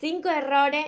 Cinco errores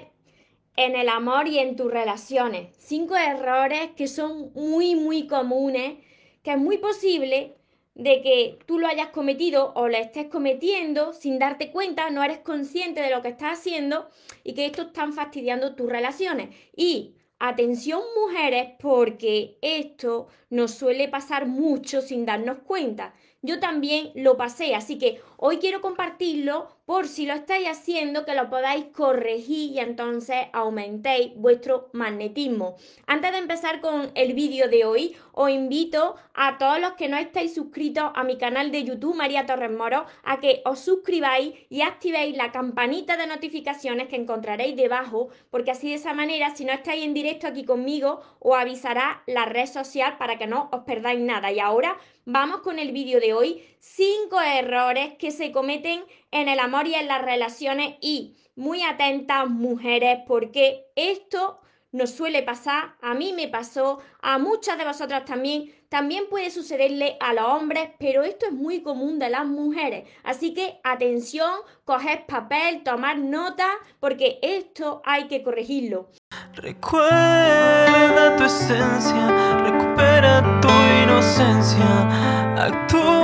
en el amor y en tus relaciones. Cinco errores que son muy, muy comunes, que es muy posible de que tú lo hayas cometido o lo estés cometiendo sin darte cuenta, no eres consciente de lo que estás haciendo y que esto están fastidiando tus relaciones. Y atención mujeres porque esto nos suele pasar mucho sin darnos cuenta. Yo también lo pasé, así que hoy quiero compartirlo por si lo estáis haciendo, que lo podáis corregir y entonces aumentéis vuestro magnetismo. Antes de empezar con el vídeo de hoy, os invito a todos los que no estáis suscritos a mi canal de YouTube, María Torres Moro, a que os suscribáis y activéis la campanita de notificaciones que encontraréis debajo, porque así de esa manera, si no estáis en directo aquí conmigo, os avisará la red social para que no os perdáis nada. Y ahora vamos con el vídeo de hoy, cinco errores que se cometen en el amor y en las relaciones y muy atentas mujeres porque esto nos suele pasar, a mí me pasó, a muchas de vosotras también, también puede sucederle a los hombres, pero esto es muy común de las mujeres. Así que atención, coged papel, tomar nota, porque esto hay que corregirlo. Recuerda tu esencia, recupera tu inocencia, actúa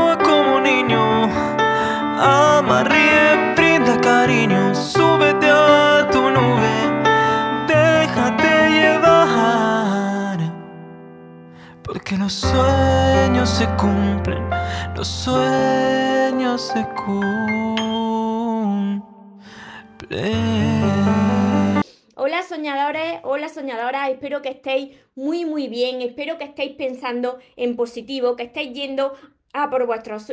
ama, ríe, brinda cariño, súbete a tu nube, déjate llevar, porque los sueños se cumplen, los sueños se cumplen. Hola soñadores, hola soñadoras, espero que estéis muy muy bien, espero que estéis pensando en positivo, que estéis yendo a por vuestros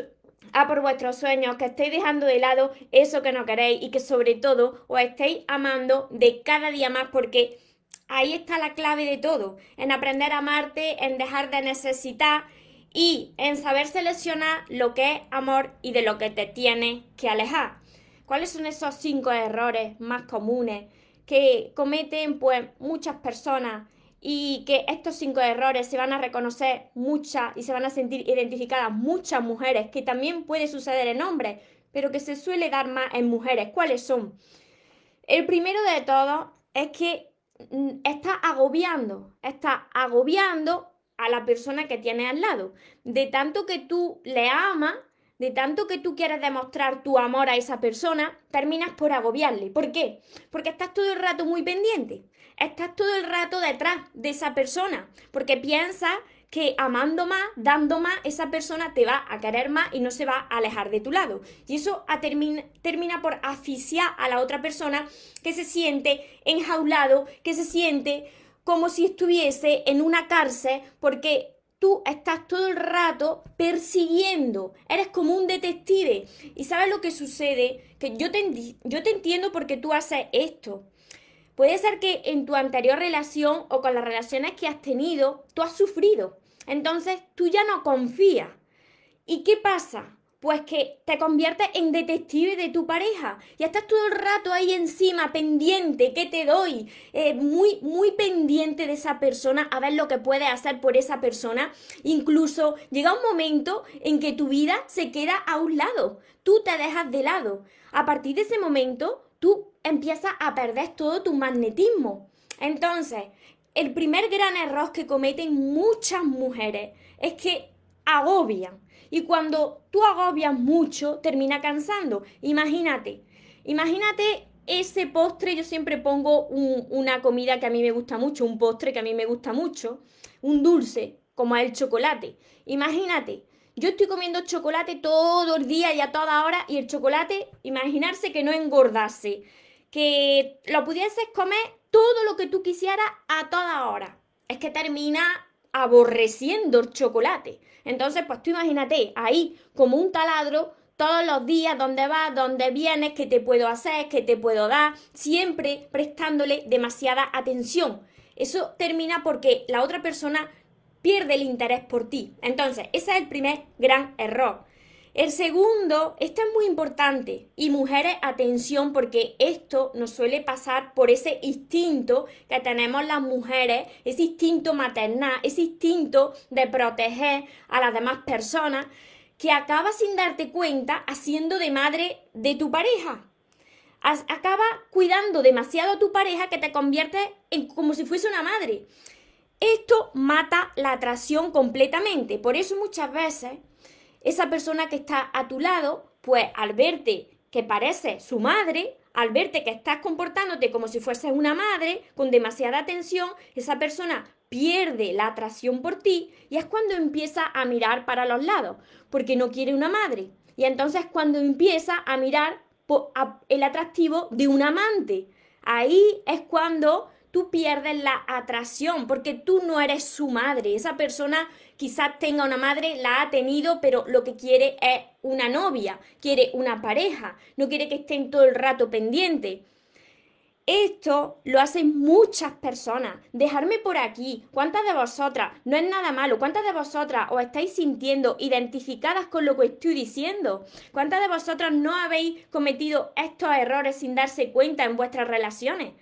a por vuestros sueños, que estéis dejando de lado eso que no queréis y que sobre todo os estéis amando de cada día más porque ahí está la clave de todo, en aprender a amarte, en dejar de necesitar y en saber seleccionar lo que es amor y de lo que te tiene que alejar. ¿Cuáles son esos cinco errores más comunes que cometen pues muchas personas y que estos cinco errores se van a reconocer muchas y se van a sentir identificadas muchas mujeres, que también puede suceder en hombres, pero que se suele dar más en mujeres. ¿Cuáles son? El primero de todos es que mm, está agobiando, está agobiando a la persona que tiene al lado. De tanto que tú le amas, de tanto que tú quieres demostrar tu amor a esa persona, terminas por agobiarle. ¿Por qué? Porque estás todo el rato muy pendiente. Estás todo el rato detrás de esa persona. Porque piensas que amando más, dando más, esa persona te va a querer más y no se va a alejar de tu lado. Y eso termina, por asfixiar a la otra persona que se siente enjaulado, que se siente como si estuviese en una cárcel porque tú estás todo el rato persiguiendo, eres como un detective. ¿Y sabes lo que sucede? Que yo te, yo te entiendo porque tú haces esto. Puede ser que en tu anterior relación o con las relaciones que has tenido, tú has sufrido. Entonces tú ya no confías. ¿Y qué pasa? pues que te conviertes en detective de tu pareja. Y estás todo el rato ahí encima, pendiente, ¿qué te doy? Eh, muy, muy pendiente de esa persona, a ver lo que puedes hacer por esa persona. Incluso llega un momento en que tu vida se queda a un lado. Tú te dejas de lado. A partir de ese momento, tú empiezas a perder todo tu magnetismo. Entonces, el primer gran error que cometen muchas mujeres es que agobian y cuando tú agobias mucho, termina cansando. Imagínate, imagínate ese postre, yo siempre pongo una comida que a mí me gusta mucho, un postre que a mí me gusta mucho, un dulce, como el chocolate. Imagínate, yo estoy comiendo chocolate todo el día y a toda hora y el chocolate, imaginarse que no engordase, que lo pudieses comer todo lo que tú quisieras a toda hora. Es que termina aborreciendo el chocolate. Entonces, pues tú imagínate ahí como un taladro todos los días, dónde vas, dónde vienes, qué te puedo hacer, qué te puedo dar, siempre prestándole demasiada atención. Eso termina porque la otra persona pierde el interés por ti. Entonces, ese es el primer gran error. El segundo, esto es muy importante y mujeres, atención porque esto nos suele pasar por ese instinto que tenemos las mujeres, ese instinto maternal, ese instinto de proteger a las demás personas que acaba sin darte cuenta haciendo de madre de tu pareja. acaba cuidando demasiado a tu pareja que te convierte en como si fuese una madre. Esto mata la atracción completamente. Por eso muchas veces esa persona que está a tu lado, pues al verte que parece su madre, al verte que estás comportándote como si fueses una madre, con demasiada atención, esa persona pierde la atracción por ti y es cuando empieza a mirar para los lados, porque no quiere una madre. Y entonces cuando empieza a mirar el atractivo de un amante. Ahí es cuando tú pierdes la atracción, porque tú no eres su madre. Esa persona quizás tenga una madre, la ha tenido, pero lo que quiere es una novia, quiere una pareja, no quiere que estén todo el rato pendientes. Esto lo hacen muchas personas. Dejarme por aquí. ¿Cuántas de vosotras? No es nada malo. ¿Cuántas de vosotras os estáis sintiendo identificadas con lo que estoy diciendo? ¿Cuántas de vosotras no habéis cometido estos errores sin darse cuenta en vuestras relaciones?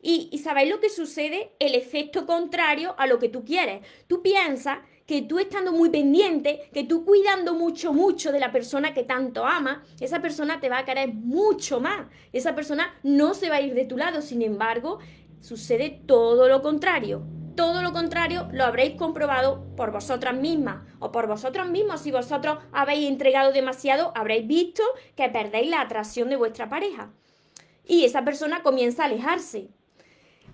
Y, y sabéis lo que sucede, el efecto contrario a lo que tú quieres. Tú piensas que tú estando muy pendiente, que tú cuidando mucho, mucho de la persona que tanto ama, esa persona te va a querer mucho más. Esa persona no se va a ir de tu lado. Sin embargo, sucede todo lo contrario. Todo lo contrario lo habréis comprobado por vosotras mismas o por vosotros mismos. Si vosotros habéis entregado demasiado, habréis visto que perdéis la atracción de vuestra pareja. Y esa persona comienza a alejarse.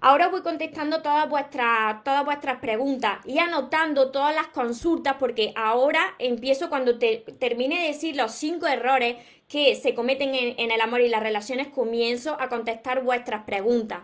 Ahora voy contestando todas vuestras, todas vuestras preguntas y anotando todas las consultas porque ahora empiezo cuando te, termine de decir los cinco errores que se cometen en el amor y las relaciones, comienzo a contestar vuestras preguntas.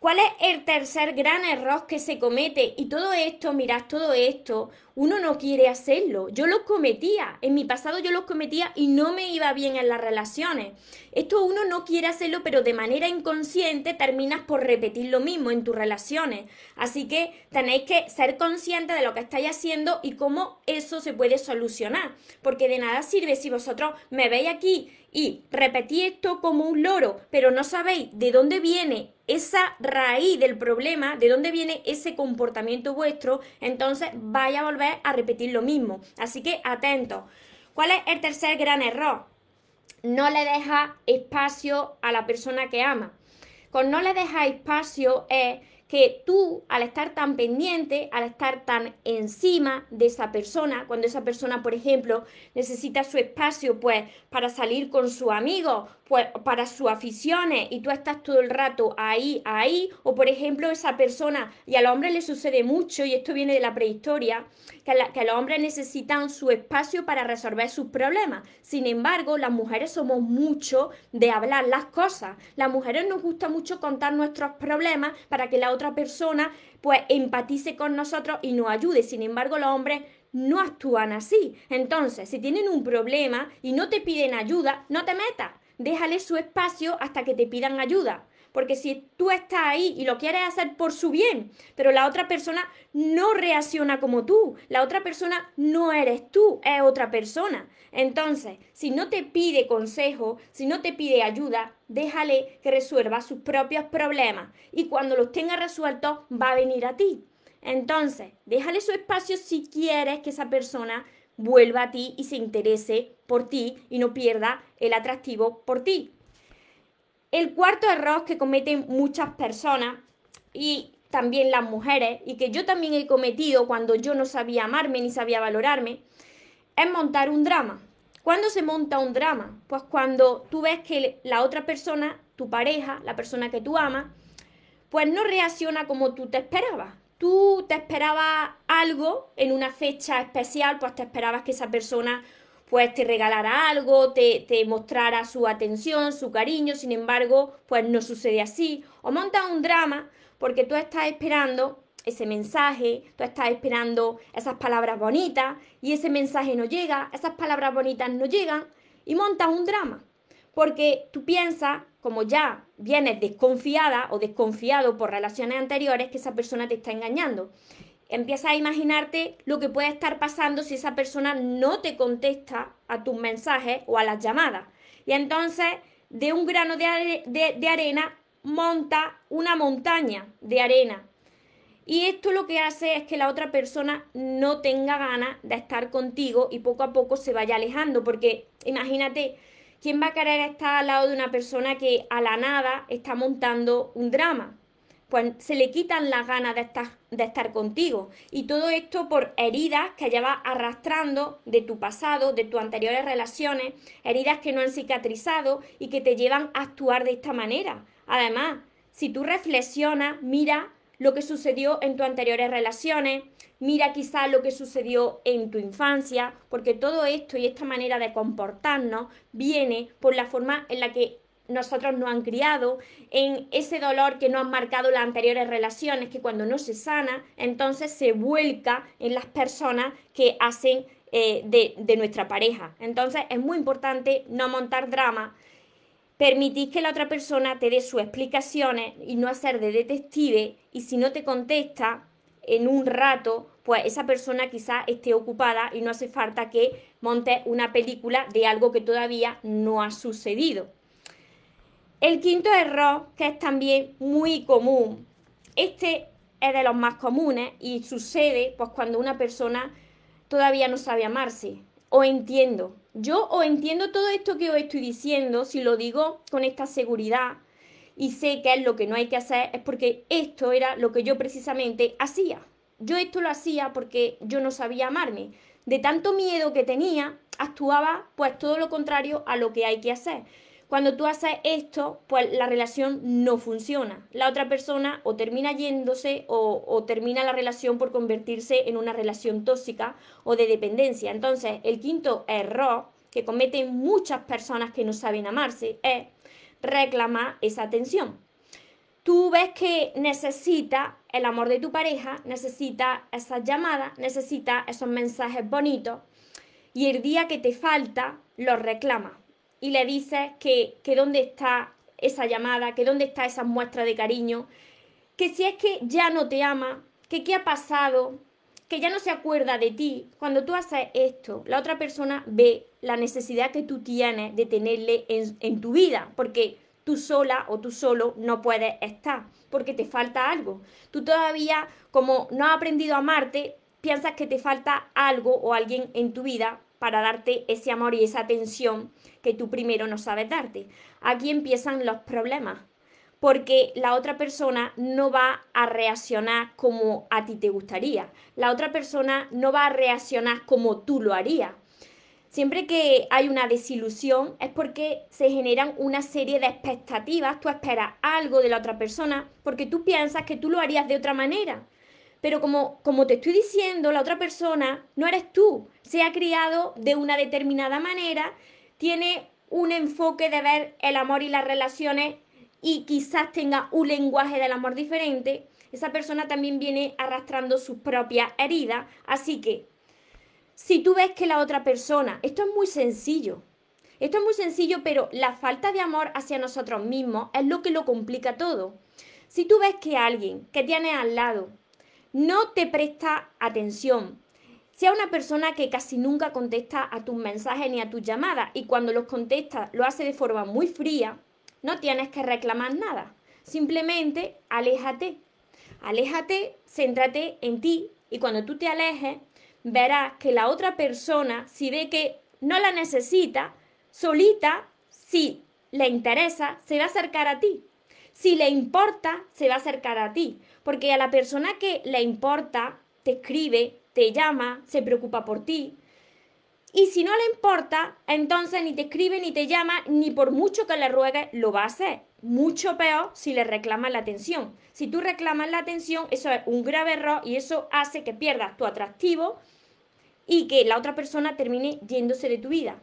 ¿Cuál es el tercer gran error que se comete? Y todo esto, mirad, todo esto, uno no quiere hacerlo. Yo lo cometía, en mi pasado yo lo cometía y no me iba bien en las relaciones. Esto uno no quiere hacerlo, pero de manera inconsciente terminas por repetir lo mismo en tus relaciones. Así que tenéis que ser conscientes de lo que estáis haciendo y cómo eso se puede solucionar. Porque de nada sirve si vosotros me veis aquí y repetí esto como un loro, pero no sabéis de dónde viene esa raíz del problema, de dónde viene ese comportamiento vuestro, entonces vaya a volver a repetir lo mismo. Así que atentos. ¿Cuál es el tercer gran error? No le deja espacio a la persona que ama. Con no le deja espacio es que tú, al estar tan pendiente, al estar tan encima de esa persona, cuando esa persona, por ejemplo, necesita su espacio, pues, para salir con su amigo, pues, para sus aficiones, y tú estás todo el rato ahí, ahí, o por ejemplo, esa persona, y al hombre le sucede mucho, y esto viene de la prehistoria, que, que los hombres necesitan su espacio para resolver sus problemas. Sin embargo, las mujeres somos mucho de hablar las cosas. Las mujeres nos gusta mucho contar nuestros problemas para que la otra persona pues empatice con nosotros y nos ayude. Sin embargo, los hombres no actúan así. Entonces, si tienen un problema y no te piden ayuda, no te metas. Déjale su espacio hasta que te pidan ayuda. Porque si tú estás ahí y lo quieres hacer por su bien, pero la otra persona no reacciona como tú, la otra persona no eres tú, es otra persona. Entonces, si no te pide consejo, si no te pide ayuda, déjale que resuelva sus propios problemas y cuando los tenga resueltos va a venir a ti. Entonces, déjale su espacio si quieres que esa persona vuelva a ti y se interese por ti y no pierda el atractivo por ti. El cuarto error que cometen muchas personas y también las mujeres, y que yo también he cometido cuando yo no sabía amarme ni sabía valorarme, es montar un drama. ¿Cuándo se monta un drama? Pues cuando tú ves que la otra persona, tu pareja, la persona que tú amas, pues no reacciona como tú te esperabas. Tú te esperabas algo en una fecha especial, pues te esperabas que esa persona pues te regalara algo, te, te mostrara su atención, su cariño, sin embargo, pues no sucede así. O monta un drama porque tú estás esperando ese mensaje, tú estás esperando esas palabras bonitas y ese mensaje no llega, esas palabras bonitas no llegan y montas un drama. Porque tú piensas, como ya vienes desconfiada o desconfiado por relaciones anteriores, que esa persona te está engañando empieza a imaginarte lo que puede estar pasando si esa persona no te contesta a tus mensajes o a las llamadas. Y entonces, de un grano de, arena, monta una montaña de arena. Y esto lo que hace es que la otra persona no tenga ganas de estar contigo y poco a poco se vaya alejando, porque imagínate ¿Quién va a querer estar al lado de una persona que a la nada está montando un drama? Pues se le quitan las ganas de estar, de estar contigo. Y todo esto por heridas que llevas arrastrando de tu pasado, de tus anteriores relaciones, heridas que no han cicatrizado y que te llevan a actuar de esta manera. Además, si tú reflexionas, mira lo que sucedió en tus anteriores relaciones, mira quizá lo que sucedió en tu infancia, porque todo esto y esta manera de comportarnos viene por la forma en la que nosotros nos han criado, en ese dolor que nos han marcado las anteriores relaciones, que cuando no se sana, entonces se vuelca en las personas que hacen eh, de, de nuestra pareja. Entonces es muy importante no montar drama, permitir que la otra persona te dé sus explicaciones y no hacer de detective y si no te contesta en un rato, pues esa persona quizás esté ocupada y no hace falta que monte una película de algo que todavía no ha sucedido. El quinto error, que es también muy común, este es de los más comunes y sucede pues cuando una persona todavía no sabe amarse o entiendo. Yo o entiendo todo esto que os estoy diciendo, si lo digo con esta seguridad y sé que es lo que no hay que hacer, es porque esto era lo que yo precisamente hacía. Yo esto lo hacía porque yo no sabía amarme. De tanto miedo que tenía, actuaba pues todo lo contrario a lo que hay que hacer. Cuando tú haces esto, pues la relación no funciona. La otra persona o termina yéndose o, termina la relación por convertirse en una relación tóxica o de dependencia. Entonces, el quinto error que cometen muchas personas que no saben amarse es reclamar esa atención. Tú ves que necesita el amor de tu pareja, necesita esas llamadas, necesita esos mensajes bonitos y el día que te falta, los reclama y le dices que, que dónde está esa llamada, que dónde está esa muestra de cariño, que si es que ya no te ama, que qué ha pasado, que ya no se acuerda de ti. Cuando tú haces esto, la otra persona ve la necesidad que tú tienes de tenerle en, en tu vida, porque tú sola o tú solo no puedes estar, porque te falta algo. Tú todavía, como no has aprendido a amarte, piensas que te falta algo o alguien en tu vida para darte ese amor y esa atención que tú primero no sabes darte. Aquí empiezan los problemas, porque la otra persona no va a reaccionar como a ti te gustaría. La otra persona no va a reaccionar como tú lo harías. Siempre que hay una desilusión es porque se generan una serie de expectativas, tú esperas algo de la otra persona porque tú piensas que tú lo harías de otra manera. Pero como, como te estoy diciendo, la otra persona no eres tú. Se ha criado de una determinada manera, tiene un enfoque de ver el amor y las relaciones y quizás tenga un lenguaje del amor diferente. Esa persona también viene arrastrando sus propias heridas. Así que, si tú ves que la otra persona, esto es muy sencillo, esto es muy sencillo, pero la falta de amor hacia nosotros mismos es lo que lo complica todo. Si tú ves que alguien que tienes al lado no te presta atención. Sea una persona que casi nunca contesta a tus mensajes ni a tus llamadas y cuando los contesta lo hace de forma muy fría, no tienes que reclamar nada. Simplemente aléjate. Aléjate, céntrate en ti y cuando tú te alejes, verás que la otra persona, si ve que no la necesita, solita, si le interesa, se va a acercar a ti. Si le importa, se va a acercar a ti. Porque a la persona que le importa, te escribe, te llama, se preocupa por ti. Y si no le importa, entonces ni te escribe, ni te llama, ni por mucho que le ruegues, lo va a hacer. Mucho peor si le reclamas la atención. Si tú reclamas la atención, eso es un grave error y eso hace que pierdas tu atractivo y que la otra persona termine yéndose de tu vida.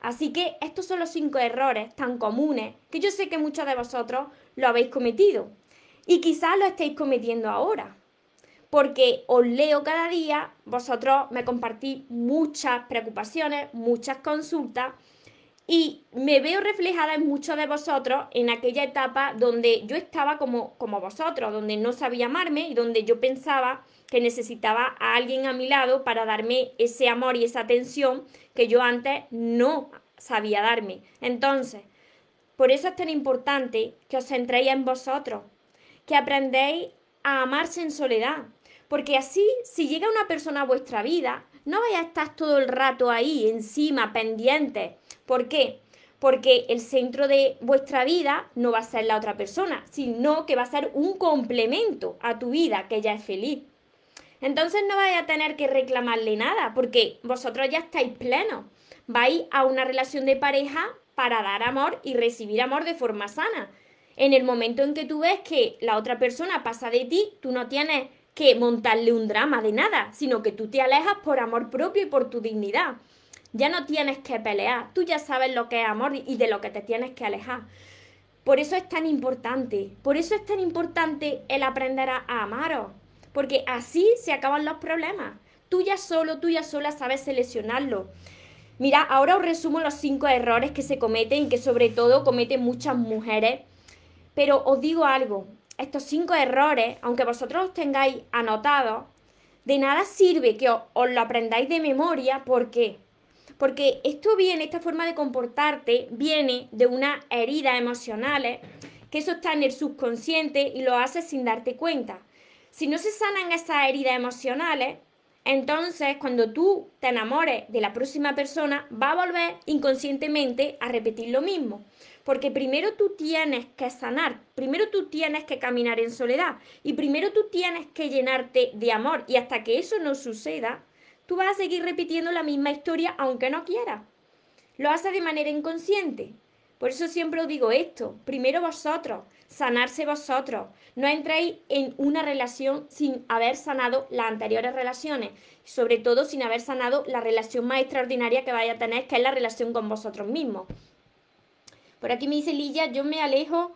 Así que estos son los cinco errores tan comunes que yo sé que muchos de vosotros lo habéis cometido. Y quizás lo estéis cometiendo ahora. Porque os leo cada día, vosotros me compartís muchas preocupaciones, muchas consultas y me veo reflejada en muchos de vosotros en aquella etapa donde yo estaba como, como vosotros, donde no sabía amarme y donde yo pensaba que necesitaba a alguien a mi lado para darme ese amor y esa atención que yo antes no sabía darme. Entonces, por eso es tan importante que os centréis en vosotros, que aprendéis a amarse en soledad. Porque así, si llega una persona a vuestra vida, no vais a estar todo el rato ahí, encima, pendiente, ¿Por qué? Porque el centro de vuestra vida no va a ser la otra persona, sino que va a ser un complemento a tu vida, que ya es feliz. Entonces no vais a tener que reclamarle nada, porque vosotros ya estáis plenos. Vais a una relación de pareja para dar amor y recibir amor de forma sana. En el momento en que tú ves que la otra persona pasa de ti, tú no tienes que montarle un drama de nada, sino que tú te alejas por amor propio y por tu dignidad. Ya no tienes que pelear, tú ya sabes lo que es amor y de lo que te tienes que alejar. Por eso es tan importante, por eso es tan importante el aprender a, amaros, porque así se acaban los problemas. Tú ya solo, tú ya sola sabes seleccionarlo. Mira, ahora os resumo los cinco errores que se cometen y que sobre todo cometen muchas mujeres. Pero os digo algo, estos cinco errores, aunque vosotros los tengáis anotados, de nada sirve que os, lo aprendáis de memoria. ¿Por qué? Porque esto viene, esta forma de comportarte, viene de unas heridas emocionales, que eso está en el subconsciente y lo haces sin darte cuenta. Si no se sanan esas heridas emocionales, entonces cuando tú te enamores de la próxima persona, va a volver inconscientemente a repetir lo mismo. Porque primero tú tienes que sanar, primero tú tienes que caminar en soledad y primero tú tienes que llenarte de amor. Y hasta que eso no suceda, tú vas a seguir repitiendo la misma historia aunque no quieras. Lo haces de manera inconsciente. Por eso siempre os digo esto, primero vosotros, sanarse vosotros. No entréis en una relación sin haber sanado las anteriores relaciones, sobre todo sin haber sanado la relación más extraordinaria que vaya a tener, que es la relación con vosotros mismos. Por aquí me dice Lilla, yo me alejo,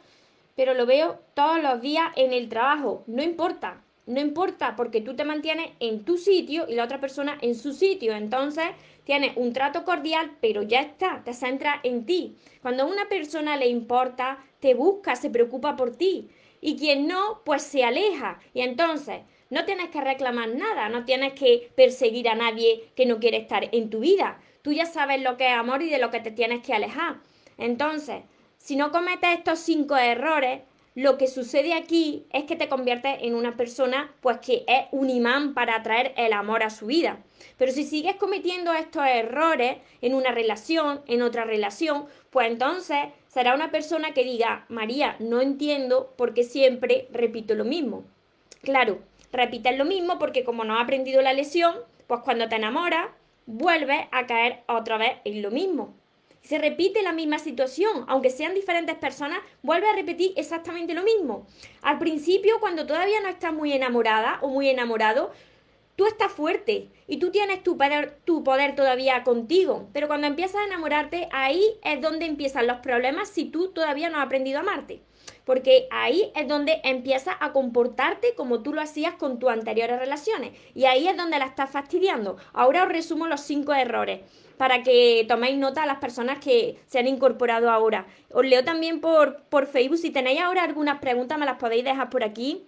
pero lo veo todos los días en el trabajo. No importa, no importa, porque tú te mantienes en tu sitio y la otra persona en su sitio. Entonces, tienes un trato cordial, pero ya está, te centra en ti. Cuando a una persona le importa, te busca, se preocupa por ti. Y quien no, pues se aleja. Y entonces, no tienes que reclamar nada, no tienes que perseguir a nadie que no quiere estar en tu vida. Tú ya sabes lo que es amor y de lo que te tienes que alejar. Entonces, si no cometes estos cinco errores, lo que sucede aquí es que te conviertes en una persona pues que es un imán para atraer el amor a su vida. Pero si sigues cometiendo estos errores en una relación, en otra relación, pues entonces será una persona que diga, María, no entiendo por qué siempre repito lo mismo. Claro, repites lo mismo porque como no has aprendido la lesión, pues cuando te enamoras, vuelves a caer otra vez en lo mismo se repite la misma situación, aunque sean diferentes personas, vuelve a repetir exactamente lo mismo. Al principio, cuando todavía no estás muy enamorada o muy enamorado, tú estás fuerte y tú tienes tu poder, tu poder todavía contigo, pero cuando empiezas a enamorarte, ahí es donde empiezan los problemas si tú todavía no has aprendido a amarte. Porque ahí es donde empiezas a comportarte como tú lo hacías con tus anteriores relaciones. Y ahí es donde la estás fastidiando. Ahora os resumo los cinco errores para que toméis nota a las personas que se han incorporado ahora. Os leo también por, por Facebook. Si tenéis ahora algunas preguntas, me las podéis dejar por aquí.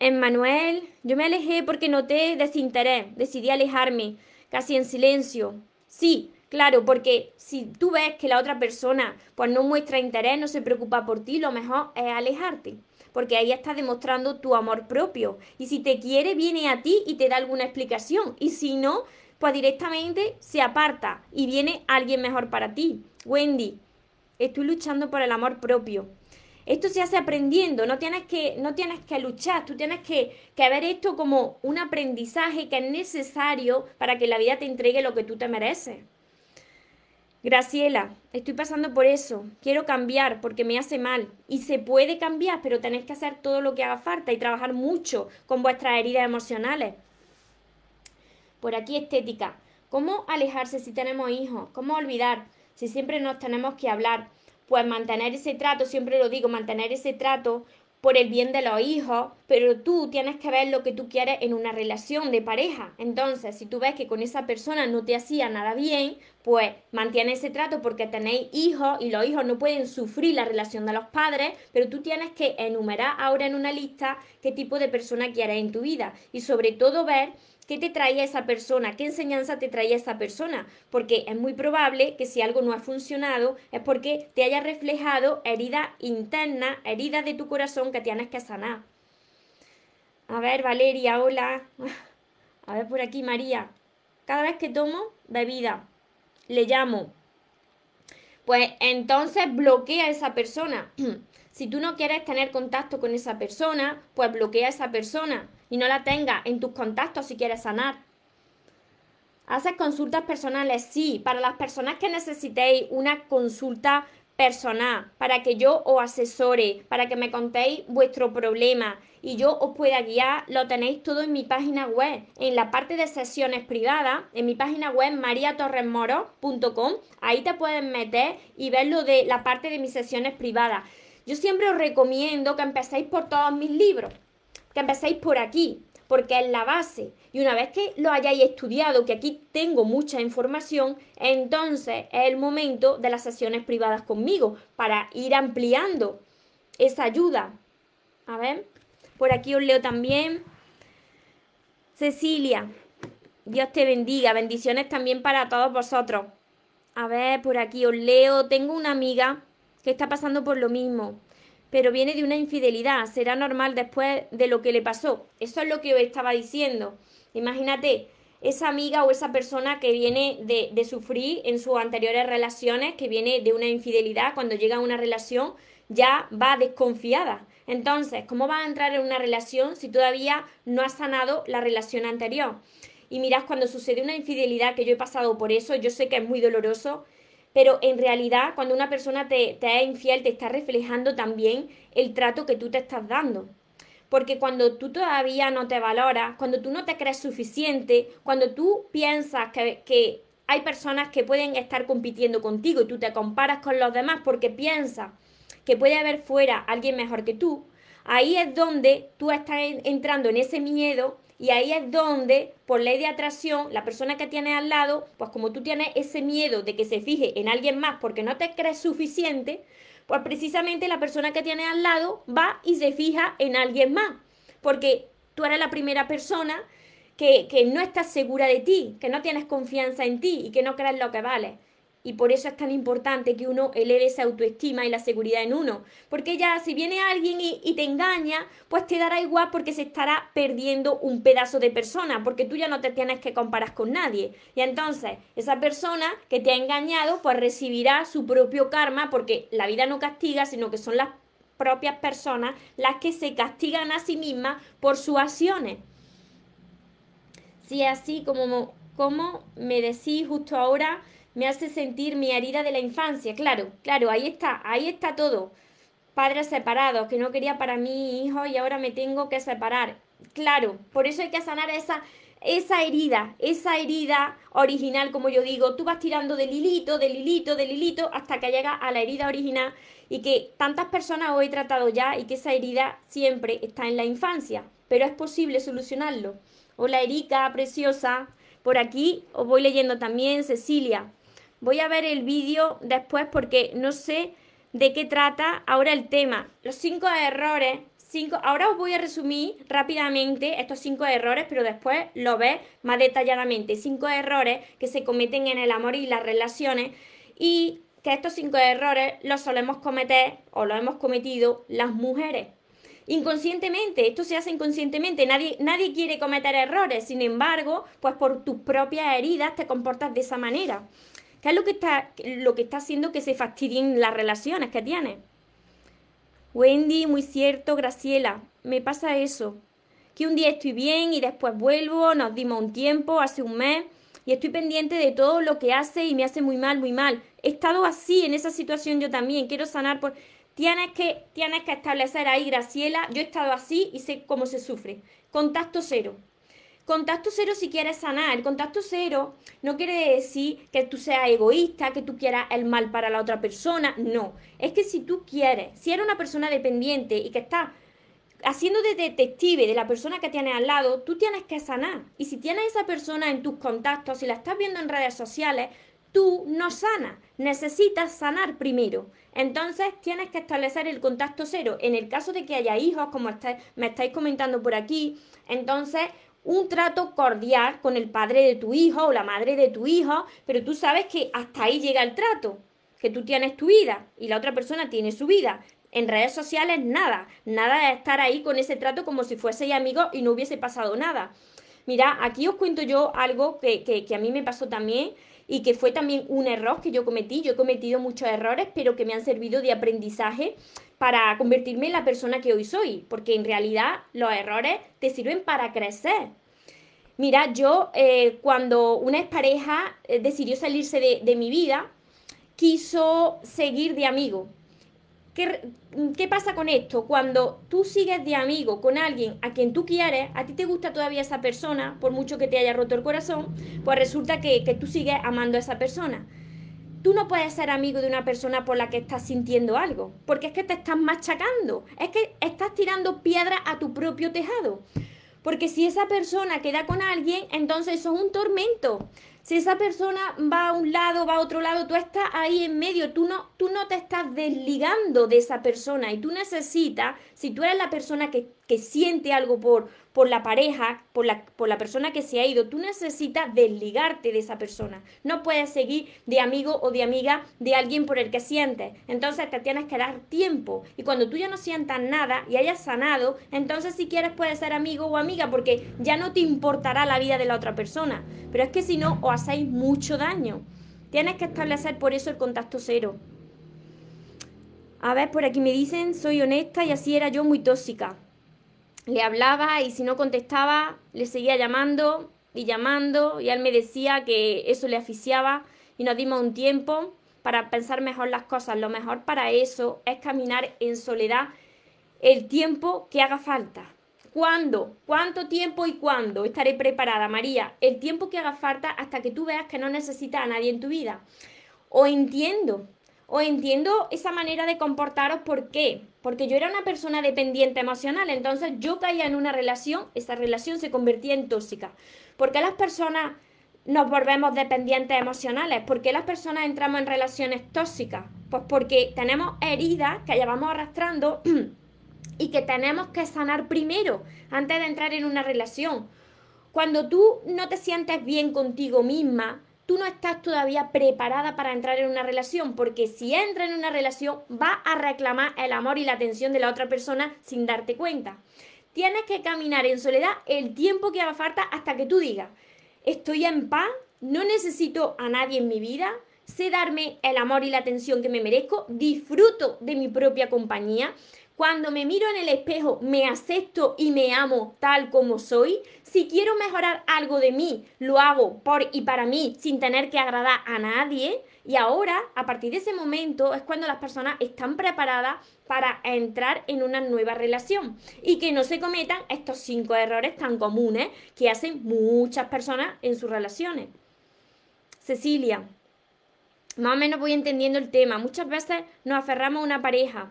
Emmanuel, yo me alejé porque noté desinterés, decidí alejarme, casi en silencio. Sí, claro, porque si tú ves que la otra persona pues no muestra interés, no se preocupa por ti, lo mejor es alejarte, porque ahí estás demostrando tu amor propio. Y si te quiere, viene a ti y te da alguna explicación. Y si no, pues directamente se aparta y viene alguien mejor para ti. Wendy, estoy luchando por el amor propio. Esto se hace aprendiendo, no tienes que, no tienes que luchar, tú tienes que, que ver esto como un aprendizaje que es necesario para que la vida te entregue lo que tú te mereces. Graciela, estoy pasando por eso. Quiero cambiar porque me hace mal. Y se puede cambiar, pero tenéis que hacer todo lo que haga falta y trabajar mucho con vuestras heridas emocionales. Por aquí estética. ¿Cómo alejarse si tenemos hijos? ¿Cómo olvidar si siempre nos tenemos que hablar? Pues mantener ese trato, siempre lo digo, mantener ese trato por el bien de los hijos, pero tú tienes que ver lo que tú quieres en una relación de pareja. Entonces, si tú ves que con esa persona no te hacía nada bien, pues mantiene ese trato porque tenéis hijos y los hijos no pueden sufrir la relación de los padres, pero tú tienes que enumerar ahora en una lista qué tipo de persona quieres en tu vida y sobre todo ver ¿Qué te traía esa persona? ¿Qué enseñanza te traía esa persona? Porque es muy probable que si algo no ha funcionado es porque te haya reflejado herida interna, herida de tu corazón que tienes que sanar. A ver, Valeria, hola. A ver por aquí, María. Cada vez que tomo bebida, le llamo. Pues entonces bloquea a esa persona. si tú no quieres tener contacto con esa persona, pues bloquea a esa persona y no la tengas en tus contactos si quieres sanar. ¿Haces consultas personales? Sí, para las personas que necesitéis una consulta personal, para que yo os asesore, para que me contéis vuestro problema y yo os pueda guiar, lo tenéis todo en mi página web, en la parte de sesiones privadas, en mi página web mariatorresmoro.com, ahí te puedes meter y ver lo de la parte de mis sesiones privadas. Yo siempre os recomiendo que empecéis por todos mis libros, que empecéis por aquí, porque es la base. Y una vez que lo hayáis estudiado, que aquí tengo mucha información, entonces es el momento de las sesiones privadas conmigo para ir ampliando esa ayuda. A ver, por aquí os leo también. Cecilia, Dios te bendiga, bendiciones también para todos vosotros. A ver, por aquí os leo. Tengo una amiga que está pasando por lo mismo pero viene de una infidelidad, será normal después de lo que le pasó. Eso es lo que estaba diciendo. Imagínate, esa amiga o esa persona que viene de, de, sufrir en sus anteriores relaciones, que viene de una infidelidad, cuando llega a una relación ya va desconfiada. Entonces, ¿cómo va a entrar en una relación si todavía no ha sanado la relación anterior? Y mirad, cuando sucede una infidelidad, que yo he pasado por eso, yo sé que es muy doloroso, pero en realidad cuando una persona te, te es infiel te está reflejando también el trato que tú te estás dando. Porque cuando tú todavía no te valoras, cuando tú no te crees suficiente, cuando tú piensas que, que hay personas que pueden estar compitiendo contigo y tú te comparas con los demás porque piensas que puede haber fuera alguien mejor que tú, ahí es donde tú estás entrando en ese miedo y ahí es donde, por ley de atracción, la persona que tienes al lado, pues como tú tienes ese miedo de que se fije en alguien más porque no te crees suficiente, pues precisamente la persona que tienes al lado va y se fija en alguien más. Porque tú eres la primera persona que, que no estás segura de ti, que no tienes confianza en ti y que no crees lo que vale. Y por eso es tan importante que uno eleve esa autoestima y la seguridad en uno. Porque ya si viene alguien y, te engaña, pues te dará igual porque se estará perdiendo un pedazo de persona, porque tú ya no te tienes que comparar con nadie. Y entonces esa persona que te ha engañado, pues recibirá su propio karma, porque la vida no castiga, sino que son las propias personas las que se castigan a sí mismas por sus acciones. Si es así como, como me decís justo ahora, me hace sentir mi herida de la infancia. Claro, claro, ahí está, ahí está todo. Padres separados, que no quería para mi hijo y ahora me tengo que separar. Claro, por eso hay que sanar esa, esa herida, esa herida original, como yo digo, tú vas tirando del hilito, del hilito, del hilito, hasta que llega a la herida original y que tantas personas hoy he tratado ya y que esa herida siempre está en la infancia, pero es posible solucionarlo. Hola Erika, preciosa, por aquí os voy leyendo también, Cecilia, Voy a ver el vídeo después porque no sé de qué trata ahora el tema. Los cinco errores. Cinco, ahora os voy a resumir rápidamente estos cinco errores, pero después lo ves más detalladamente. Cinco errores que se cometen en el amor y las relaciones y que estos cinco errores los solemos cometer o los hemos cometido las mujeres. Inconscientemente, esto se hace inconscientemente, nadie, nadie quiere cometer errores, sin embargo, pues por tus propias heridas te comportas de esa manera. ¿Qué es lo que está, lo que está haciendo que se fastidien las relaciones que tienes? Wendy, muy cierto, Graciela, me pasa eso. Que un día estoy bien y después vuelvo, nos dimos un tiempo, hace un mes, y estoy pendiente de todo lo que hace y me hace muy mal, muy mal. He estado así en esa situación yo también, quiero sanar por... Tienes que, tienes que establecer ahí, Graciela, yo he estado así y sé cómo se sufre. Contacto cero. Contacto cero si quieres sanar. Contacto cero no quiere decir que tú seas egoísta, que tú quieras el mal para la otra persona. No. Es que si tú quieres, si eres una persona dependiente y que estás haciendo de detective de la persona que tienes al lado, tú tienes que sanar. Y si tienes esa persona en tus contactos, si la estás viendo en redes sociales, tú no sanas. Necesitas sanar primero. Entonces tienes que establecer el contacto cero. En el caso de que haya hijos, como me estáis comentando por aquí, entonces un trato cordial con el padre de tu hijo o la madre de tu hijo, pero tú sabes que hasta ahí llega el trato, que tú tienes tu vida y la otra persona tiene su vida. En redes sociales nada, nada de estar ahí con ese trato como si fueseis amigos y no hubiese pasado nada. Mira, aquí os cuento yo algo que, que, que a mí me pasó también y que fue también un error que yo cometí. Yo he cometido muchos errores, pero que me han servido de aprendizaje para convertirme en la persona que hoy soy, porque en realidad los errores te sirven para crecer. Mira, yo eh, cuando una expareja eh, decidió salirse de, mi vida, quiso seguir de amigo. ¿Qué, pasa con esto? Cuando tú sigues de amigo con alguien a quien tú quieres, a ti te gusta todavía esa persona, por mucho que te haya roto el corazón, pues resulta que, que tú sigues amando a esa persona. Tú no puedes ser amigo de una persona por la que estás sintiendo algo, porque es que te estás machacando, es que estás tirando piedra a tu propio tejado. Porque si esa persona queda con alguien, entonces eso es un tormento. Si esa persona va a un lado, va a otro lado, tú estás ahí en medio, tú no, tú no te estás desligando de esa persona y tú necesitas, si tú eres la persona que, que siente algo por, por la pareja, por la, por la persona que se ha ido, tú necesitas desligarte de esa persona. No puedes seguir de amigo o de amiga de alguien por el que sientes. Entonces te tienes que dar tiempo. Y cuando tú ya no sientas nada y hayas sanado, entonces si quieres puedes ser amigo o amiga porque ya no te importará la vida de la otra persona. Pero es que si no, os hacéis mucho daño. Tienes que establecer por eso el contacto cero. A ver, por aquí me dicen, soy honesta y así era yo muy tóxica le hablaba y si no contestaba, le seguía llamando y llamando y él me decía que eso le asfixiaba y nos dimos un tiempo para pensar mejor las cosas. Lo mejor para eso es caminar en soledad el tiempo que haga falta. ¿Cuándo? ¿Cuánto tiempo y cuándo estaré preparada, María? El tiempo que haga falta hasta que tú veas que no necesitas a nadie en tu vida. O entiendo o entiendo esa manera de comportaros, ¿por qué? Porque yo era una persona dependiente emocional, entonces yo caía en una relación, esa relación se convertía en tóxica. ¿Por qué las personas nos volvemos dependientes emocionales? ¿Por qué las personas entramos en relaciones tóxicas? Pues porque tenemos heridas que llevamos arrastrando y que tenemos que sanar primero, antes de entrar en una relación. Cuando tú no te sientes bien contigo misma, tú no estás todavía preparada para entrar en una relación, porque si entra en una relación va a reclamar el amor y la atención de la otra persona sin darte cuenta. Tienes que caminar en soledad el tiempo que haga falta hasta que tú digas, estoy en paz, no necesito a nadie en mi vida, sé darme el amor y la atención que me merezco, disfruto de mi propia compañía, cuando me miro en el espejo, me acepto y me amo tal como soy. Si quiero mejorar algo de mí, lo hago por y para mí sin tener que agradar a nadie. Y ahora, a partir de ese momento, es cuando las personas están preparadas para entrar en una nueva relación y que no se cometan estos cinco errores tan comunes que hacen muchas personas en sus relaciones. Cecilia, más o menos voy entendiendo el tema. Muchas veces nos aferramos a una pareja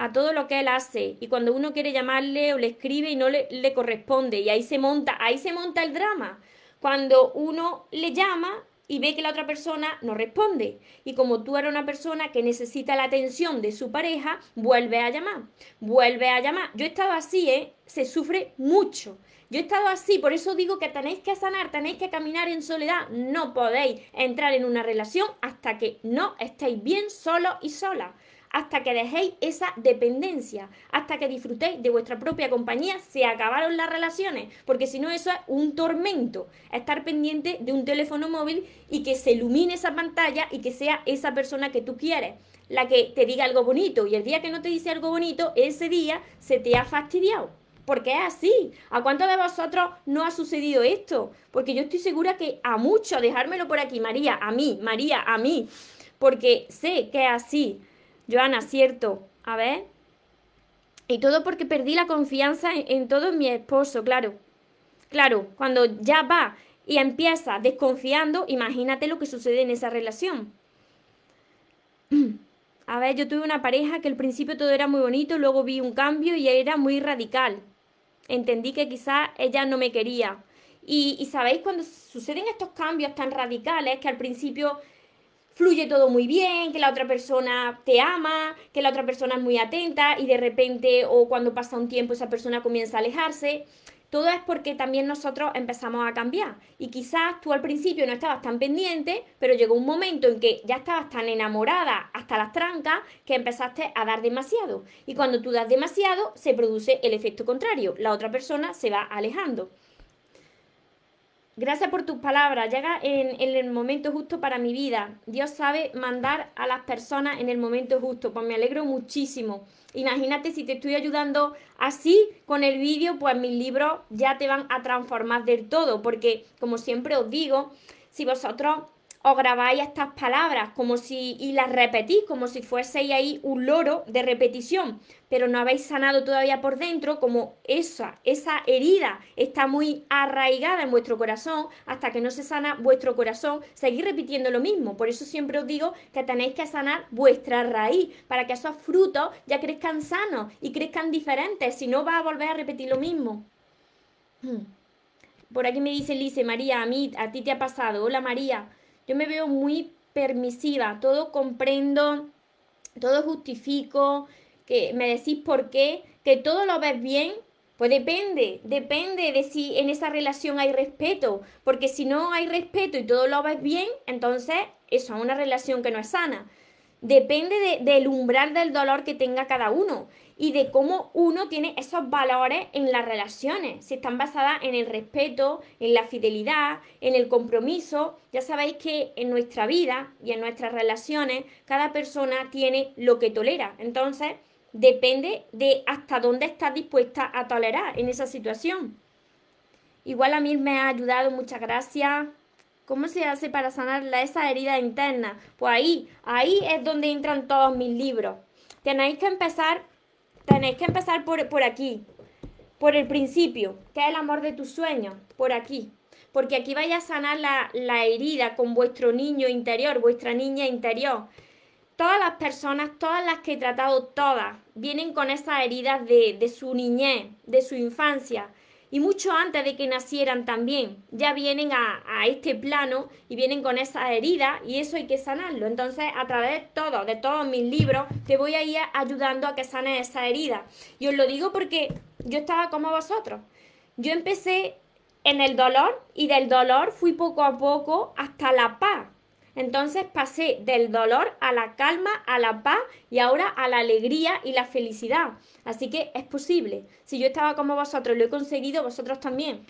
a todo lo que él hace y cuando uno quiere llamarle o le escribe y no le, le corresponde y ahí se monta, ahí se monta el drama. Cuando uno le llama y ve que la otra persona no responde. Y como tú eres una persona que necesita la atención de su pareja, vuelve a llamar, vuelve a llamar. Yo he estado así, ¿eh? Se sufre mucho. Yo he estado así, por eso digo que tenéis que sanar, tenéis que caminar en soledad. No podéis entrar en una relación hasta que no estéis bien solo y sola hasta que dejéis esa dependencia, hasta que disfrutéis de vuestra propia compañía, se acabaron las relaciones, porque si no eso es un tormento, estar pendiente de un teléfono móvil y que se ilumine esa pantalla y que sea esa persona que tú quieres la que te diga algo bonito y el día que no te dice algo bonito, ese día se te ha fastidiado. Porque es así. ¿A cuántos de vosotros no ha sucedido esto? Porque yo estoy segura que a muchos, dejármelo por aquí, María, a mí, María, a mí. Porque sé que es así. Joana, cierto. A ver. Y todo porque perdí la confianza en, todo mi esposo, claro. Claro, cuando ya va y empieza desconfiando, imagínate lo que sucede en esa relación. A ver, yo tuve una pareja que al principio todo era muy bonito, luego vi un cambio y era muy radical. Entendí que quizás ella no me quería. Y, y sabéis, cuando suceden estos cambios tan radicales, que al principio fluye todo muy bien, que la otra persona te ama, que la otra persona es muy atenta y de repente o cuando pasa un tiempo esa persona comienza a alejarse. Todo es porque también nosotros empezamos a cambiar. Y quizás tú al principio no estabas tan pendiente, pero llegó un momento en que ya estabas tan enamorada hasta las trancas que empezaste a dar demasiado. Y cuando tú das demasiado, se produce el efecto contrario. La otra persona se va alejando. Gracias por tus palabras. Llega en, el momento justo para mi vida. Dios sabe mandar a las personas en el momento justo. Pues me alegro muchísimo. Imagínate si te estoy ayudando así con el vídeo, pues mis libros ya te van a transformar del todo. Porque, como siempre os digo, si vosotros os grabáis estas palabras como si y las repetís como si fueseis ahí un loro de repetición, pero no habéis sanado todavía por dentro, como esa, esa herida está muy arraigada en vuestro corazón, hasta que no se sana vuestro corazón, seguís repitiendo lo mismo. Por eso siempre os digo que tenéis que sanar vuestra raíz, para que esos frutos ya crezcan sanos y crezcan diferentes, si no va a volver a repetir lo mismo. Por aquí me dice Lice, María, a mí, a ti te ha pasado. Hola María. Yo me veo muy permisiva, todo comprendo, todo justifico, que me decís por qué, que todo lo ves bien, pues depende, depende de si en esa relación hay respeto, porque si no hay respeto y todo lo ves bien, entonces eso es una relación que no es sana. Depende del umbral del dolor que tenga cada uno y de cómo uno tiene esos valores en las relaciones. Si están basadas en el respeto, en la fidelidad, en el compromiso. Ya sabéis que en nuestra vida y en nuestras relaciones cada persona tiene lo que tolera. Entonces, depende de hasta dónde estás dispuesta a tolerar en esa situación. Igual a mí me ha ayudado, muchas gracias. ¿Cómo se hace para sanar esa herida interna? Pues ahí, ahí es donde entran todos mis libros. Tenéis que empezar Tenéis que empezar por, por aquí, por el principio, que es el amor de tus sueños, por aquí. Porque aquí vais a sanar la, la herida con vuestro niño interior, vuestra niña interior. Todas las personas, todas las que he tratado, todas, vienen con esas heridas de, de su niñez, de su infancia y mucho antes de que nacieran también, ya vienen a, este plano y vienen con esa herida y eso hay que sanarlo. Entonces, a través de todo, de todos mis libros, te voy a ir ayudando a que sanes esa herida. Y os lo digo porque yo estaba como vosotros. Yo empecé en el dolor y del dolor fui poco a poco hasta la paz. Entonces pasé del dolor a la calma, a la paz y ahora a la alegría y la felicidad. Así que es posible. Si yo estaba como vosotros, lo he conseguido, vosotros también.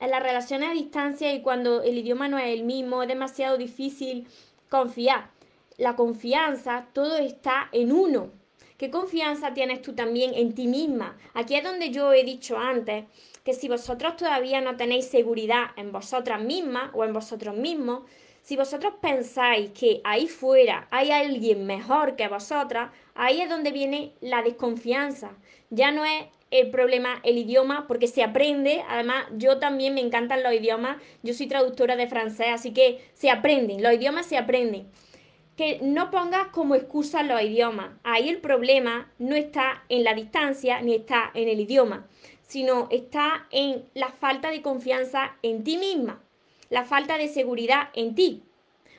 En las relaciones a distancia y cuando el idioma no es el mismo, es demasiado difícil confiar. La confianza, todo está en uno. ¿Qué confianza tienes tú también en ti misma? Aquí es donde yo he dicho antes que si vosotros todavía no tenéis seguridad en vosotras mismas o en vosotros mismos, si vosotros pensáis que ahí fuera hay alguien mejor que vosotras, ahí es donde viene la desconfianza. Ya no es el problema el idioma, porque se aprende. Además, yo también me encantan los idiomas. Yo soy traductora de francés, así que se aprenden. Los idiomas se aprenden. Que no pongas como excusa los idiomas. Ahí el problema no está en la distancia ni está en el idioma, sino está en la falta de confianza en ti misma la falta de seguridad en ti.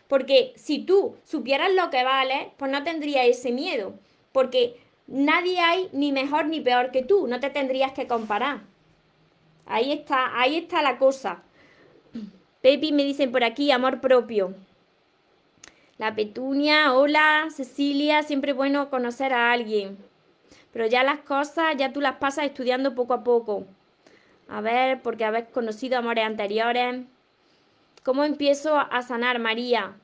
Porque si tú supieras lo que vale, pues no tendría ese miedo. Porque nadie hay ni mejor ni peor que tú. No te tendrías que comparar. Ahí está, ahí está la cosa. Pepi me dicen por aquí, amor propio. La Petunia, hola, Cecilia, siempre bueno conocer a alguien. Pero ya las cosas, ya tú las pasas estudiando poco a poco. A ver, porque habéis conocido amores anteriores. ¿Cómo empiezo a sanar, María?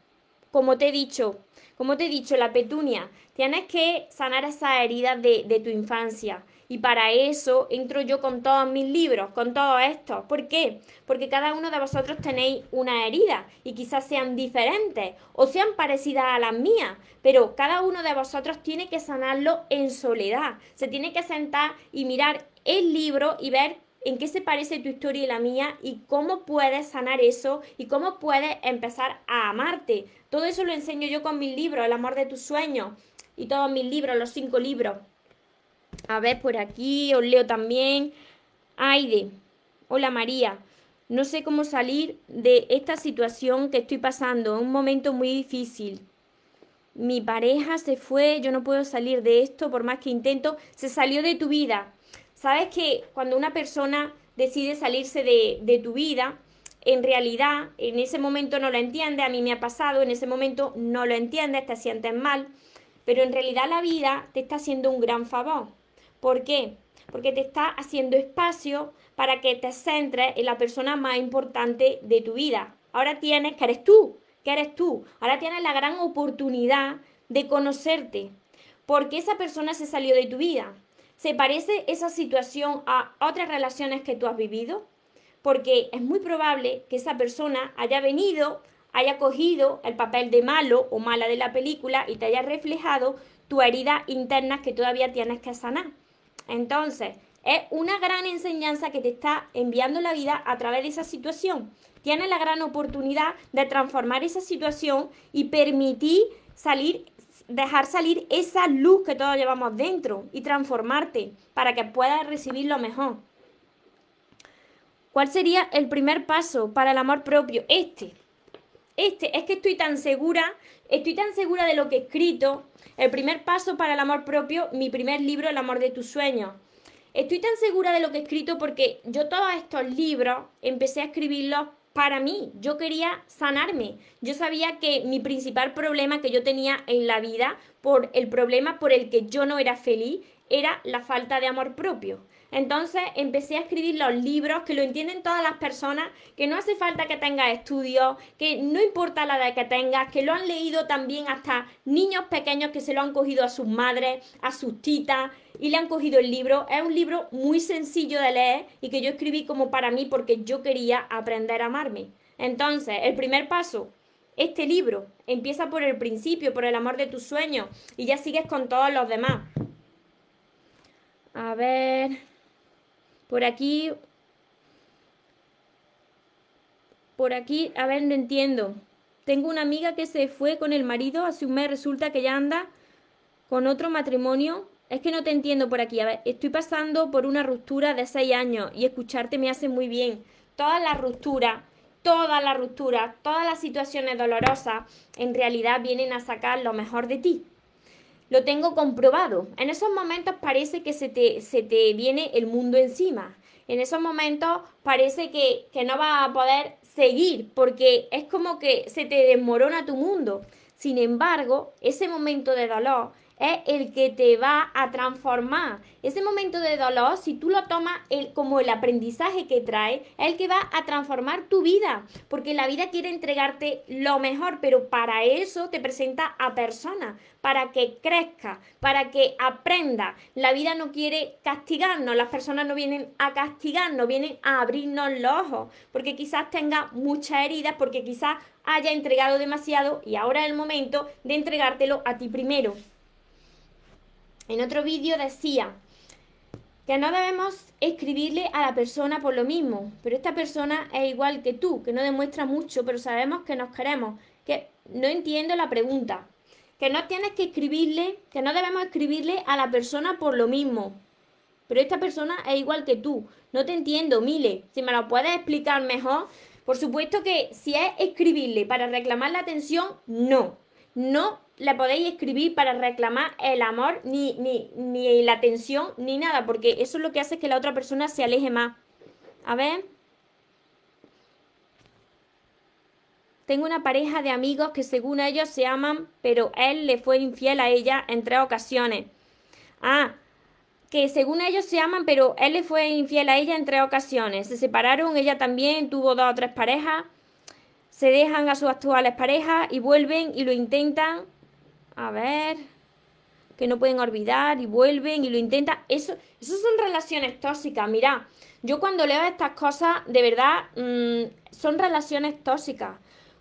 Como te he dicho, como te he dicho, la petunia, tienes que sanar esa herida de, de tu infancia. Y para eso entro yo con todos mis libros, con todo esto. ¿Por qué? Porque cada uno de vosotros tenéis una herida y quizás sean diferentes o sean parecidas a las mías, pero cada uno de vosotros tiene que sanarlo en soledad. Se tiene que sentar y mirar el libro y ver en qué se parece tu historia y la mía y cómo puedes sanar eso y cómo puedes empezar a amarte. Todo eso lo enseño yo con mis libros, El amor de tus sueños y todos mis libros, los cinco libros. A ver, por aquí os leo también. Aide, hola María, no sé cómo salir de esta situación que estoy pasando, un momento muy difícil. Mi pareja se fue, yo no puedo salir de esto por más que intento, se salió de tu vida Sabes que cuando una persona decide salirse de, tu vida, en realidad en ese momento no lo entiende, a mí me ha pasado, en ese momento no lo entiendes, te sientes mal, pero en realidad la vida te está haciendo un gran favor. ¿Por qué? porque te está haciendo espacio para que te centres en la persona más importante de tu vida. Ahora tienes que eres tú, que eres tú. Ahora tienes la gran oportunidad de conocerte, porque esa persona se salió de tu vida. ¿Se parece esa situación a otras relaciones que tú has vivido? Porque es muy probable que esa persona haya venido, haya cogido el papel de malo o mala de la película y te haya reflejado tu herida interna que todavía tienes que sanar. Entonces, es una gran enseñanza que te está enviando la vida a través de esa situación. Tienes la gran oportunidad de transformar esa situación y permitir salir, dejar salir esa luz que todos llevamos dentro y transformarte para que puedas recibir lo mejor. ¿Cuál sería el primer paso para el amor propio? Este. Este, es que estoy tan segura, estoy tan segura de lo que he escrito. El primer paso para el amor propio, mi primer libro, El amor de tus sueños. Estoy tan segura de lo que he escrito porque yo todos estos libros empecé a escribirlos para mí. Yo quería sanarme. Yo sabía que mi principal problema que yo tenía en la vida, por el problema por el que yo no era feliz, era la falta de amor propio. Entonces empecé a escribir los libros que lo entienden todas las personas, que no hace falta que tengas estudios, que no importa la edad que tengas, que lo han leído también hasta niños pequeños que se lo han cogido a sus madres, a sus titas y le han cogido el libro. Es un libro muy sencillo de leer y que yo escribí como para mí porque yo quería aprender a amarme. Entonces, el primer paso, este libro empieza por el principio, por el amor de tus sueños y ya sigues con todos los demás. A ver. Por aquí. Por aquí, a ver, no entiendo. Tengo una amiga que se fue con el marido hace un mes, resulta que ya anda con otro matrimonio. Es que no te entiendo por aquí. A ver, estoy pasando por una ruptura de seis años y escucharte me hace muy bien. Todas las rupturas, todas las rupturas, todas las situaciones dolorosas, en realidad vienen a sacar lo mejor de ti lo tengo comprobado. En esos momentos parece que se te, se te viene el mundo encima. En esos momentos parece que, que no vas a poder seguir porque es como que se te desmorona tu mundo. Sin embargo, ese momento de dolor es el que te va a transformar. Ese momento de dolor, si tú lo tomas el, como el aprendizaje que trae, es el que va a transformar tu vida, porque la vida quiere entregarte lo mejor, pero para eso te presenta a personas, para que crezca, para que aprenda. La vida no quiere castigarnos, las personas no vienen a castigarnos, vienen a abrirnos los ojos, porque quizás tenga muchas heridas, porque quizás haya entregado demasiado y ahora es el momento de entregártelo a ti primero. En otro vídeo decía que no debemos escribirle a la persona por lo mismo, pero esta persona es igual que tú, que no demuestra mucho, pero sabemos que nos queremos. Que no entiendo la pregunta. Que no tienes que escribirle, que no debemos escribirle a la persona por lo mismo. Pero esta persona es igual que tú. No te entiendo, Mile. Si me lo puedes explicar mejor. Por supuesto que si es escribirle para reclamar la atención, no. No le podéis escribir para reclamar el amor, ni, ni, ni la atención, ni nada, porque eso es lo que hace que la otra persona se aleje más. A ver. Tengo una pareja de amigos que según ellos se aman, pero él le fue infiel a ella en tres ocasiones. Ah, que según ellos se aman, pero él le fue infiel a ella en tres ocasiones. Se separaron, ella también tuvo dos o tres parejas. Se dejan a sus actuales parejas y vuelven y lo intentan a ver, que no pueden olvidar y vuelven y lo intentan. Eso, eso son relaciones tóxicas. Mira, yo cuando leo estas cosas, de verdad, mm, son relaciones tóxicas.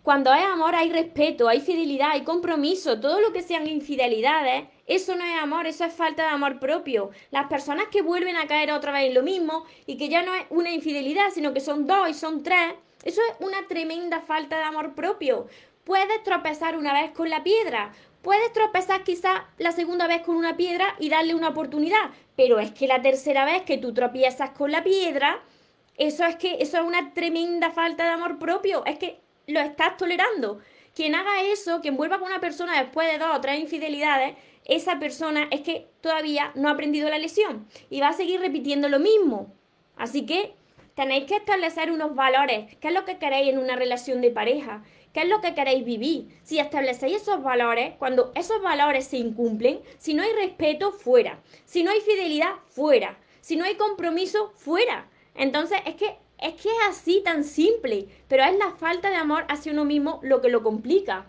Cuando hay amor hay respeto, hay fidelidad, hay compromiso. Todo lo que sean infidelidades, eso no es amor, eso es falta de amor propio. Las personas que vuelven a caer otra vez en lo mismo y que ya no es una infidelidad, sino que son dos y son tres, eso es una tremenda falta de amor propio. Puedes tropezar una vez con la piedra, Puedes tropezar quizá la segunda vez con una piedra y darle una oportunidad, pero es que la tercera vez que tú tropiezas con la piedra, eso es que eso es una tremenda falta de amor propio, es que lo estás tolerando. Quien haga eso, quien vuelva con una persona después de dos o tres infidelidades, esa persona es que todavía no ha aprendido la lección y va a seguir repitiendo lo mismo. Así que tenéis que establecer unos valores. ¿Qué es lo que queréis en una relación de pareja? ¿Qué es lo que queréis vivir? Si establecéis esos valores, cuando esos valores se incumplen, si no hay respeto, fuera. Si no hay fidelidad, fuera. Si no hay compromiso, fuera. Entonces, es que es que es así tan simple, pero es la falta de amor hacia uno mismo lo que lo complica.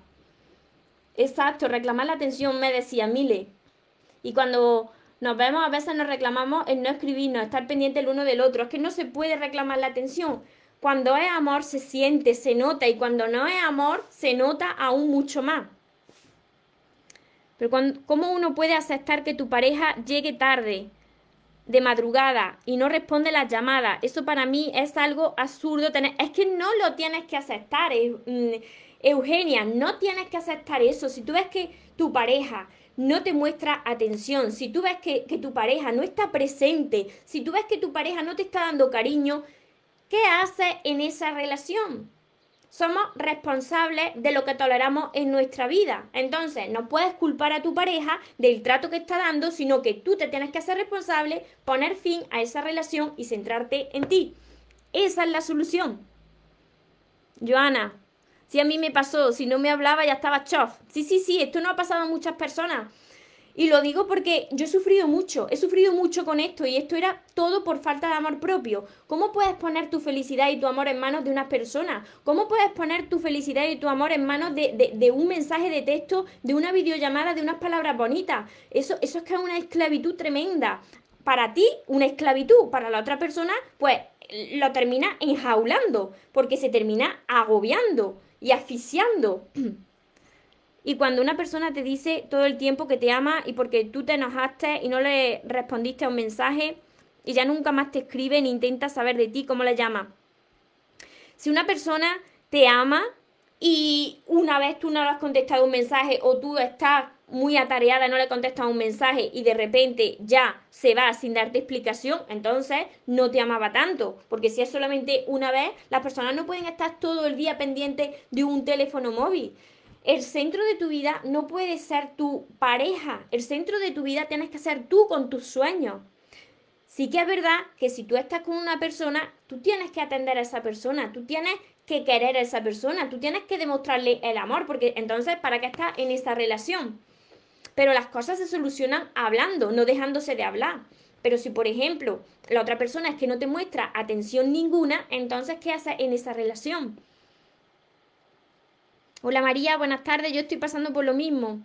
Exacto, reclamar la atención, me decía Mile. Y cuando nos vemos, a veces nos reclamamos en no escribirnos, estar pendiente el uno del otro. Es que no se puede reclamar la atención. Cuando es amor se siente, se nota, y cuando no es amor se nota aún mucho más. Pero ¿cómo uno puede aceptar que tu pareja llegue tarde, de madrugada, y no responde las llamadas? Eso para mí es algo absurdo. Es que no lo tienes que aceptar, mm, Eugenia, no tienes que aceptar eso. Si tú ves que tu pareja no te muestra atención, si tú ves que, que tu pareja no está presente, si tú ves que tu pareja no te está dando cariño, ¿qué hace en esa relación? Somos responsables de lo que toleramos en nuestra vida. Entonces, no puedes culpar a tu pareja del trato que está dando, sino que tú te tienes que hacer responsable, poner fin a esa relación y centrarte en ti. Esa es la solución. Joana, si a mí me pasó, si no me hablaba ya estaba chof. Sí, sí, sí, esto no ha pasado a muchas personas. Y lo digo porque yo he sufrido mucho, he sufrido mucho con esto y esto era todo por falta de amor propio. ¿Cómo puedes poner tu felicidad y tu amor en manos de una persona? ¿Cómo puedes poner tu felicidad y tu amor en manos de, de, un mensaje de texto, de una videollamada, de unas palabras bonitas? Eso, eso es que es una esclavitud tremenda. Para ti, una esclavitud. Para la otra persona, pues lo termina enjaulando, porque se termina agobiando y asfixiando. Y cuando una persona te dice todo el tiempo que te ama y porque tú te enojaste y no le respondiste a un mensaje y ya nunca más te escribe ni intenta saber de ti, ¿cómo le llama? Si una persona te ama y una vez tú no le has contestado un mensaje o tú estás muy atareada no le contestas un mensaje y de repente ya se va sin darte explicación, entonces no te amaba tanto. Porque si es solamente una vez, las personas no pueden estar todo el día pendientes de un teléfono móvil el centro de tu vida no puede ser tu pareja. El centro de tu vida tienes que ser tú con tus sueños. Sí que es verdad que si tú estás con una persona, tú tienes que atender a esa persona, tú tienes que querer a esa persona, tú tienes que demostrarle el amor, porque entonces, ¿para qué estás en esa relación? Pero las cosas se solucionan hablando, no dejándose de hablar. Pero si, por ejemplo, la otra persona es que no te muestra atención ninguna, entonces, ¿qué haces en esa relación? Hola María, buenas tardes, yo estoy pasando por lo mismo.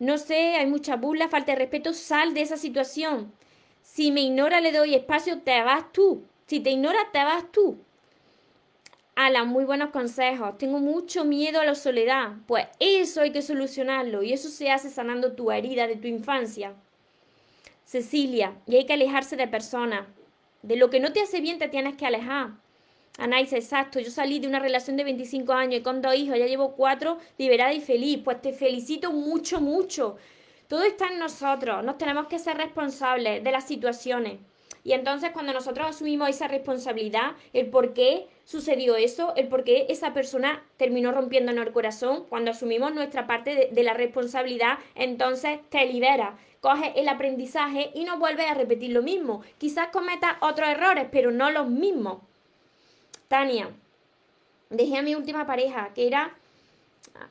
No sé, hay mucha burla, falta de respeto, sal de esa situación. Si me ignora, le doy espacio, te vas tú. Si te ignora, te vas tú. Alan, muy buenos consejos. Tengo mucho miedo a la soledad. Pues eso hay que solucionarlo y eso se hace sanando tu herida de tu infancia. Cecilia, y hay que alejarse de personas. De lo que no te hace bien te tienes que alejar. Anaís, exacto. Yo salí de una relación de 25 años y con dos hijos, ya llevo cuatro, liberada y feliz. Pues te felicito mucho, mucho. Todo está en nosotros. Nos tenemos que ser responsables de las situaciones. Y entonces cuando nosotros asumimos esa responsabilidad, el por qué sucedió eso, el por qué esa persona terminó rompiéndonos el corazón, cuando asumimos nuestra parte de, la responsabilidad, entonces te libera, coges el aprendizaje y no vuelves a repetir lo mismo. Quizás cometas otros errores, pero no los mismos. Tania, dejé a mi última pareja, que era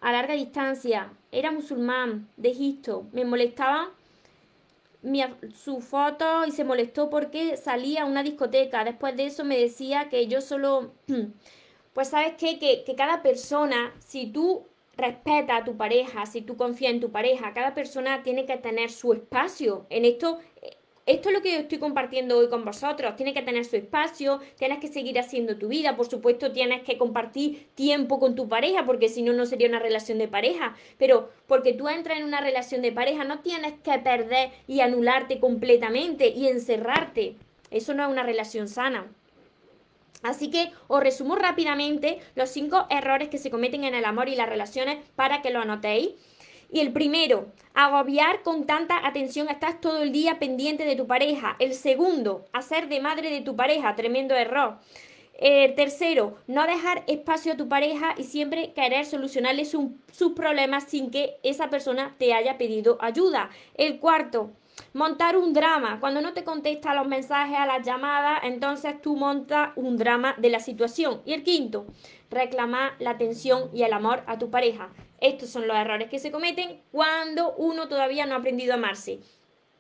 a larga distancia, era musulmán, de Egipto, me molestaba su foto y se molestó porque salía a una discoteca. Después de eso me decía que yo solo, pues sabes qué, que, que cada persona, si tú respetas a tu pareja, si tú confías en tu pareja, cada persona tiene que tener su espacio. En esto esto es lo que yo estoy compartiendo hoy con vosotros. Tienes que tener su espacio, tienes que seguir haciendo tu vida. Por supuesto, tienes que compartir tiempo con tu pareja, porque si no, no sería una relación de pareja. Pero porque tú entras en una relación de pareja, no tienes que perder y anularte completamente y encerrarte. Eso no es una relación sana. Así que os resumo rápidamente los cinco errores que se cometen en el amor y las relaciones para que lo anotéis. Y el primero, agobiar con tanta atención, estás todo el día pendiente de tu pareja. El segundo, hacer de madre de tu pareja, tremendo error. El tercero, no dejar espacio a tu pareja y siempre querer solucionarle sus problemas sin que esa persona te haya pedido ayuda. El cuarto, montar un drama. Cuando no te contesta los mensajes, a las llamadas, entonces tú montas un drama de la situación. Y el quinto, reclamar la atención y el amor a tu pareja. Estos son los errores que se cometen cuando uno todavía no ha aprendido a amarse.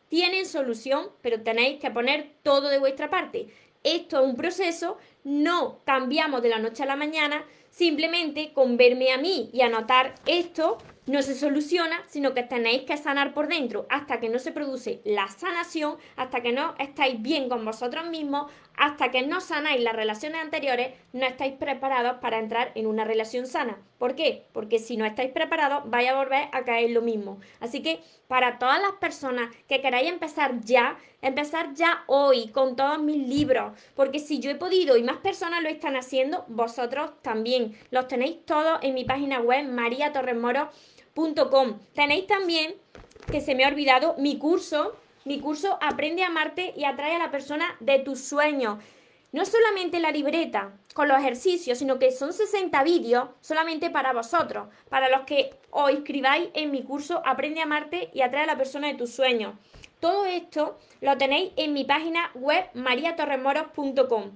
tienen solución, pero tenéis que poner todo de vuestra parte. Esto es un proceso, no cambiamos de la noche a la mañana, simplemente con verme a mí y anotar esto no se soluciona, sino que tenéis que sanar por dentro hasta que no se produce la sanación, hasta que no estáis bien con vosotros mismos, hasta que no sanáis las relaciones anteriores, no estáis preparados para entrar en una relación sana. ¿Por qué? Porque si no estáis preparados, vais a volver a caer lo mismo. Así que para todas las personas que queráis empezar ya, empezar ya hoy con todos mis libros, porque si yo he podido y más personas lo están haciendo, vosotros también. Los tenéis todos en mi página web, mariatorresmoro.com. Tenéis también, que se me ha olvidado, mi curso mi curso Aprende a amarte y atrae a la persona de tus sueños. No solamente la libreta con los ejercicios, sino que son 60 vídeos solamente para vosotros, para los que os inscribáis en mi curso Aprende a amarte y atrae a la persona de tus sueños. Todo esto lo tenéis en mi página web mariatorremoros.com.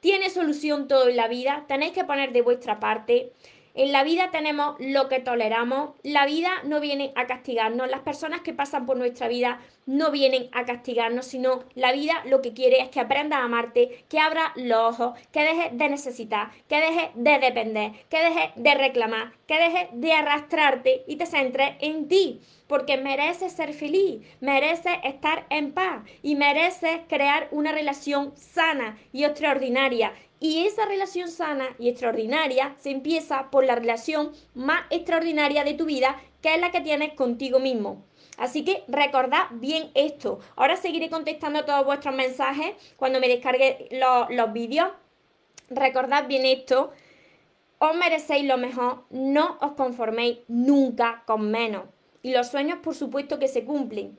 Tiene solución todo en la vida, tenéis que poner de vuestra parte. En la vida tenemos lo que toleramos. La vida no viene a castigarnos. Las personas que pasan por nuestra vida no vienen a castigarnos, sino la vida lo que quiere es que aprendas a amarte, que abra los ojos, que dejes de necesitar, que dejes de depender, que dejes de reclamar, que dejes de arrastrarte y te centres en ti. Porque mereces ser feliz, mereces estar en paz y mereces crear una relación sana y extraordinaria y esa relación sana y extraordinaria se empieza por la relación más extraordinaria de tu vida, que es la que tienes contigo mismo. Así que recordad bien esto. Ahora seguiré contestando todos vuestros mensajes cuando me descargue los, los vídeos. Recordad bien esto. Os merecéis lo mejor. No os conforméis nunca con menos. Y los sueños, por supuesto, que se cumplen